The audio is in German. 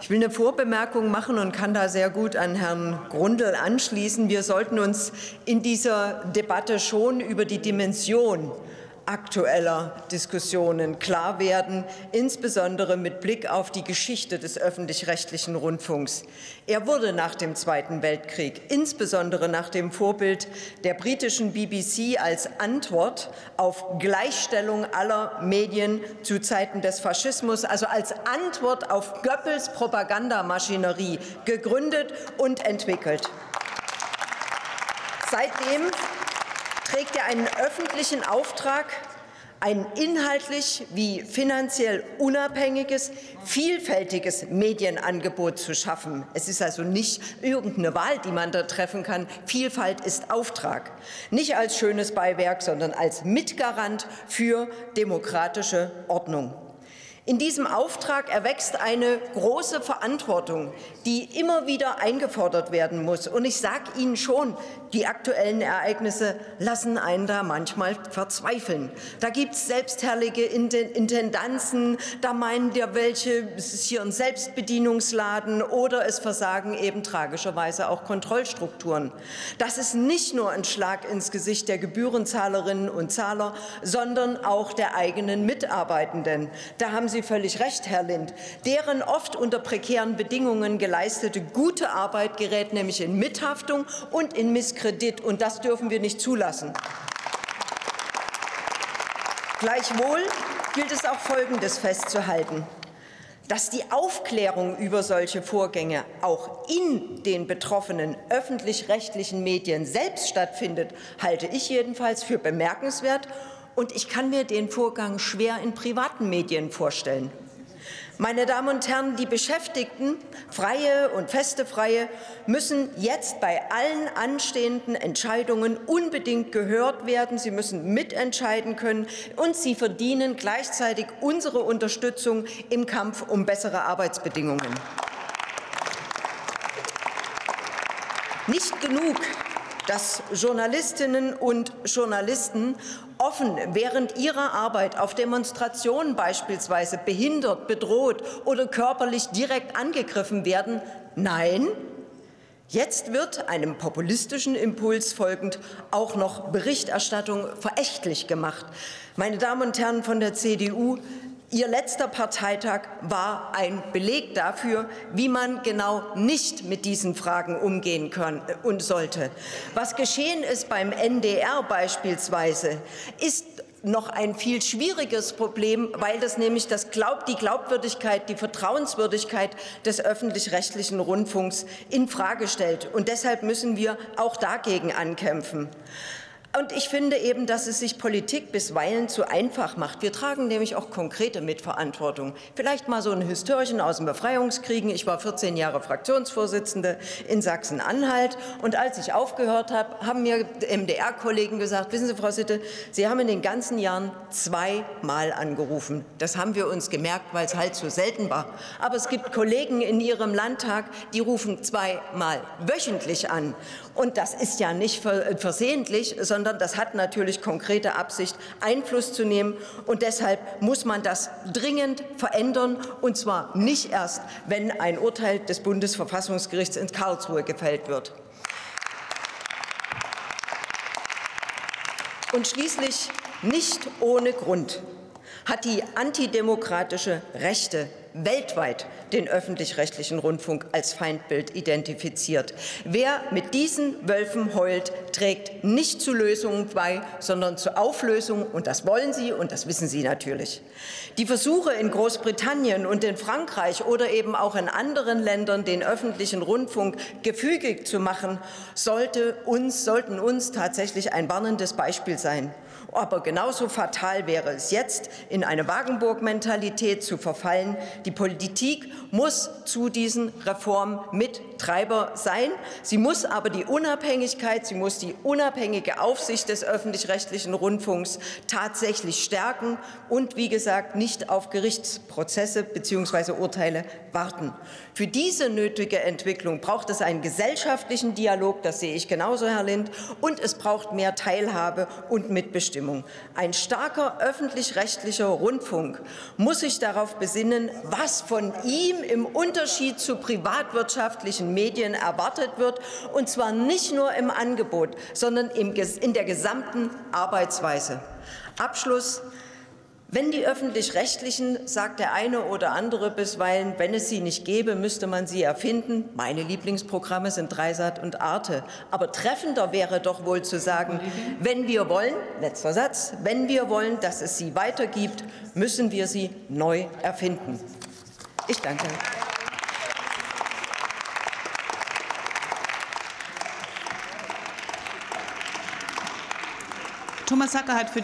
Ich will eine Vorbemerkung machen und kann da sehr gut an Herrn Grundl anschließen. Wir sollten uns in dieser Debatte schon über die Dimension aktueller Diskussionen klar werden, insbesondere mit Blick auf die Geschichte des öffentlich-rechtlichen Rundfunks. Er wurde nach dem Zweiten Weltkrieg, insbesondere nach dem Vorbild der britischen BBC, als Antwort auf Gleichstellung aller Medien zu Zeiten des Faschismus, also als Antwort auf Goebbels Propagandamaschinerie gegründet und entwickelt. Seitdem trägt er einen öffentlichen Auftrag, ein inhaltlich wie finanziell unabhängiges, vielfältiges Medienangebot zu schaffen. Es ist also nicht irgendeine Wahl, die man da treffen kann. Vielfalt ist Auftrag. Nicht als schönes Beiwerk, sondern als Mitgarant für demokratische Ordnung. In diesem Auftrag erwächst eine große Verantwortung, die immer wieder eingefordert werden muss. Und ich sage Ihnen schon, die aktuellen Ereignisse lassen einen da manchmal verzweifeln. Da gibt es selbstherrliche Intendanzen, da meinen ja welche, es ist hier ein Selbstbedienungsladen oder es versagen eben tragischerweise auch Kontrollstrukturen. Das ist nicht nur ein Schlag ins Gesicht der Gebührenzahlerinnen und Zahler, sondern auch der eigenen Mitarbeitenden. Da haben Sie völlig recht, Herr Lind. Deren oft unter prekären Bedingungen geleistete gute Arbeit gerät nämlich in Mithaftung und in Misskredit Kredit, und das dürfen wir nicht zulassen. Gleichwohl gilt es auch Folgendes festzuhalten. Dass die Aufklärung über solche Vorgänge auch in den betroffenen öffentlich-rechtlichen Medien selbst stattfindet, halte ich jedenfalls für bemerkenswert. Und ich kann mir den Vorgang schwer in privaten Medien vorstellen. Meine Damen und Herren, die Beschäftigten, freie und feste Freie, müssen jetzt bei allen anstehenden Entscheidungen unbedingt gehört werden. Sie müssen mitentscheiden können, und sie verdienen gleichzeitig unsere Unterstützung im Kampf um bessere Arbeitsbedingungen. Nicht genug dass Journalistinnen und Journalisten offen während ihrer Arbeit auf Demonstrationen beispielsweise behindert, bedroht oder körperlich direkt angegriffen werden. Nein, Jetzt wird einem populistischen Impuls folgend auch noch Berichterstattung verächtlich gemacht. Meine Damen und Herren von der CDU, Ihr letzter Parteitag war ein Beleg dafür, wie man genau nicht mit diesen Fragen umgehen kann und sollte. Was geschehen ist beim NDR beispielsweise, ist noch ein viel schwieriges Problem, weil das nämlich das Glaub, die Glaubwürdigkeit, die Vertrauenswürdigkeit des öffentlich-rechtlichen Rundfunks in Frage stellt. Und deshalb müssen wir auch dagegen ankämpfen. Und ich finde eben, dass es sich Politik bisweilen zu einfach macht. Wir tragen nämlich auch konkrete Mitverantwortung. Vielleicht mal so ein Histörchen aus dem Befreiungskriegen. Ich war 14 Jahre Fraktionsvorsitzende in Sachsen-Anhalt. Und als ich aufgehört habe, haben mir MDR-Kollegen gesagt, wissen Sie, Frau Sitte, Sie haben in den ganzen Jahren zweimal angerufen. Das haben wir uns gemerkt, weil es halt so selten war. Aber es gibt Kollegen in Ihrem Landtag, die rufen zweimal wöchentlich an. Und das ist ja nicht versehentlich, sondern das hat natürlich konkrete Absicht, Einfluss zu nehmen. Und deshalb muss man das dringend verändern, und zwar nicht erst, wenn ein Urteil des Bundesverfassungsgerichts in Karlsruhe gefällt wird. Und schließlich nicht ohne Grund hat die antidemokratische Rechte weltweit den öffentlich-rechtlichen Rundfunk als Feindbild identifiziert. Wer mit diesen Wölfen heult, trägt nicht zu Lösungen bei, sondern zur Auflösung. Und das wollen Sie und das wissen Sie natürlich. Die Versuche in Großbritannien und in Frankreich oder eben auch in anderen Ländern, den öffentlichen Rundfunk gefügig zu machen, sollte uns, sollten uns tatsächlich ein warnendes Beispiel sein. Aber genauso fatal wäre es jetzt, in eine Wagenburg-Mentalität zu verfallen. Die Politik muss zu diesen Reformen Mittreiber sein. Sie muss aber die Unabhängigkeit, sie muss die unabhängige Aufsicht des öffentlich-rechtlichen Rundfunks tatsächlich stärken und, wie gesagt, nicht auf Gerichtsprozesse bzw. Urteile warten. Für diese nötige Entwicklung braucht es einen gesellschaftlichen Dialog, das sehe ich genauso, Herr Lind, und es braucht mehr Teilhabe und. Mitbestimmung. Ein starker öffentlich-rechtlicher Rundfunk muss sich darauf besinnen, was von ihm im Unterschied zu privatwirtschaftlichen Medien erwartet wird, und zwar nicht nur im Angebot, sondern in der gesamten Arbeitsweise. Abschluss. Wenn die öffentlich-rechtlichen, sagt der eine oder andere bisweilen, wenn es sie nicht gäbe, müsste man sie erfinden. Meine Lieblingsprogramme sind Dreisat und Arte. Aber treffender wäre doch wohl zu sagen, wenn wir wollen, letzter Satz, wenn wir wollen, dass es sie weitergibt, müssen wir sie neu erfinden. Ich danke. Thomas Hacker hat für die